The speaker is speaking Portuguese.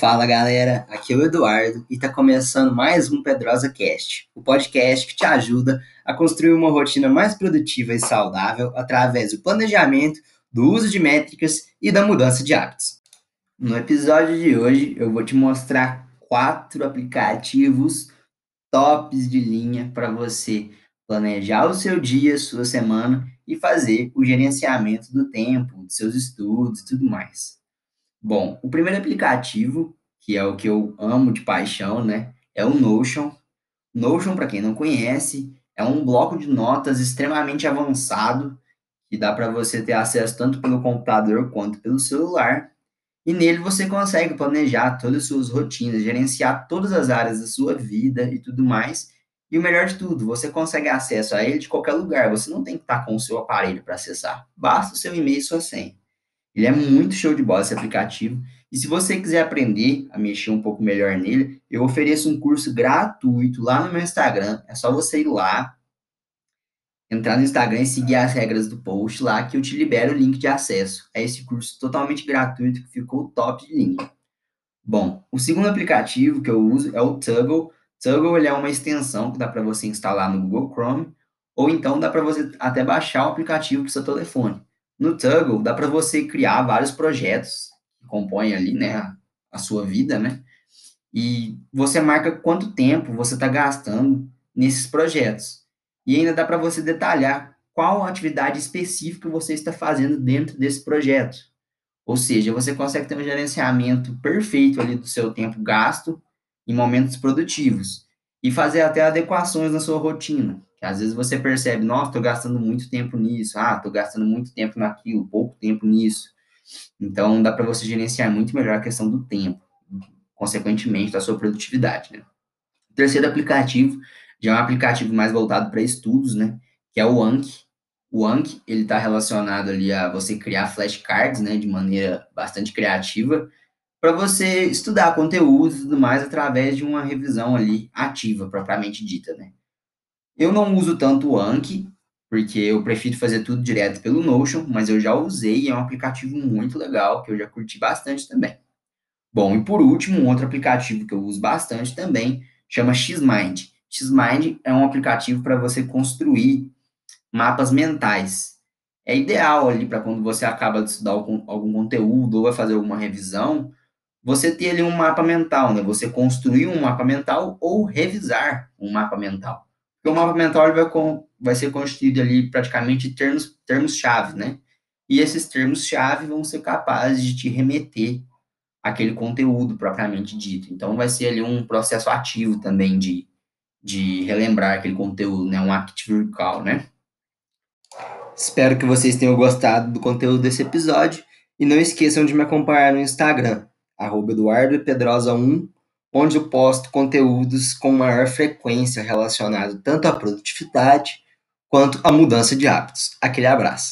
Fala galera, aqui é o Eduardo e está começando mais um Pedrosa Cast, o podcast que te ajuda a construir uma rotina mais produtiva e saudável através do planejamento, do uso de métricas e da mudança de hábitos. No episódio de hoje eu vou te mostrar quatro aplicativos tops de linha para você planejar o seu dia, sua semana e fazer o gerenciamento do tempo, dos seus estudos e tudo mais. Bom, o primeiro aplicativo, que é o que eu amo de paixão, né, é o Notion. Notion, para quem não conhece, é um bloco de notas extremamente avançado que dá para você ter acesso tanto pelo computador quanto pelo celular. E nele você consegue planejar todas as suas rotinas, gerenciar todas as áreas da sua vida e tudo mais. E o melhor de tudo, você consegue acesso a ele de qualquer lugar. Você não tem que estar com o seu aparelho para acessar. Basta o seu e-mail e sua senha. Ele é muito show de bola esse aplicativo. E se você quiser aprender a mexer um pouco melhor nele, eu ofereço um curso gratuito lá no meu Instagram. É só você ir lá, entrar no Instagram e seguir as regras do post lá que eu te libero o link de acesso a esse curso totalmente gratuito que ficou top de linha. Bom, o segundo aplicativo que eu uso é o. Toggle ele é uma extensão que dá para você instalar no Google Chrome ou então dá para você até baixar o aplicativo para seu telefone. No Toggle, dá para você criar vários projetos que compõem ali, né, a sua vida, né? E você marca quanto tempo você está gastando nesses projetos. E ainda dá para você detalhar qual atividade específica você está fazendo dentro desse projeto. Ou seja, você consegue ter um gerenciamento perfeito ali do seu tempo gasto em momentos produtivos e fazer até adequações na sua rotina. Que às vezes você percebe, nossa, estou gastando muito tempo nisso, ah, estou gastando muito tempo naquilo, pouco tempo nisso. Então, dá para você gerenciar muito melhor a questão do tempo, consequentemente, da sua produtividade, né? O terceiro aplicativo já é um aplicativo mais voltado para estudos, né? Que é o Anki. O Anki, ele está relacionado ali a você criar flashcards, né? De maneira bastante criativa, para você estudar conteúdo e tudo mais através de uma revisão ali ativa, propriamente dita, né? Eu não uso tanto o Anki, porque eu prefiro fazer tudo direto pelo Notion, mas eu já usei e é um aplicativo muito legal, que eu já curti bastante também. Bom, e por último, um outro aplicativo que eu uso bastante também chama Xmind. Xmind é um aplicativo para você construir mapas mentais. É ideal ali para quando você acaba de estudar algum, algum conteúdo ou vai fazer alguma revisão, você ter ali um mapa mental, né? Você construir um mapa mental ou revisar um mapa mental. Porque o mapa mental vai, com, vai ser constituído ali praticamente de termos, termos-chave, né? E esses termos-chave vão ser capazes de te remeter aquele conteúdo propriamente dito. Então, vai ser ali um processo ativo também de, de relembrar aquele conteúdo, né? Um active recall, né? Espero que vocês tenham gostado do conteúdo desse episódio e não esqueçam de me acompanhar no Instagram, arroba eduardopedrosa1, onde eu posto conteúdos com maior frequência relacionados tanto à produtividade quanto à mudança de hábitos. Aquele abraço.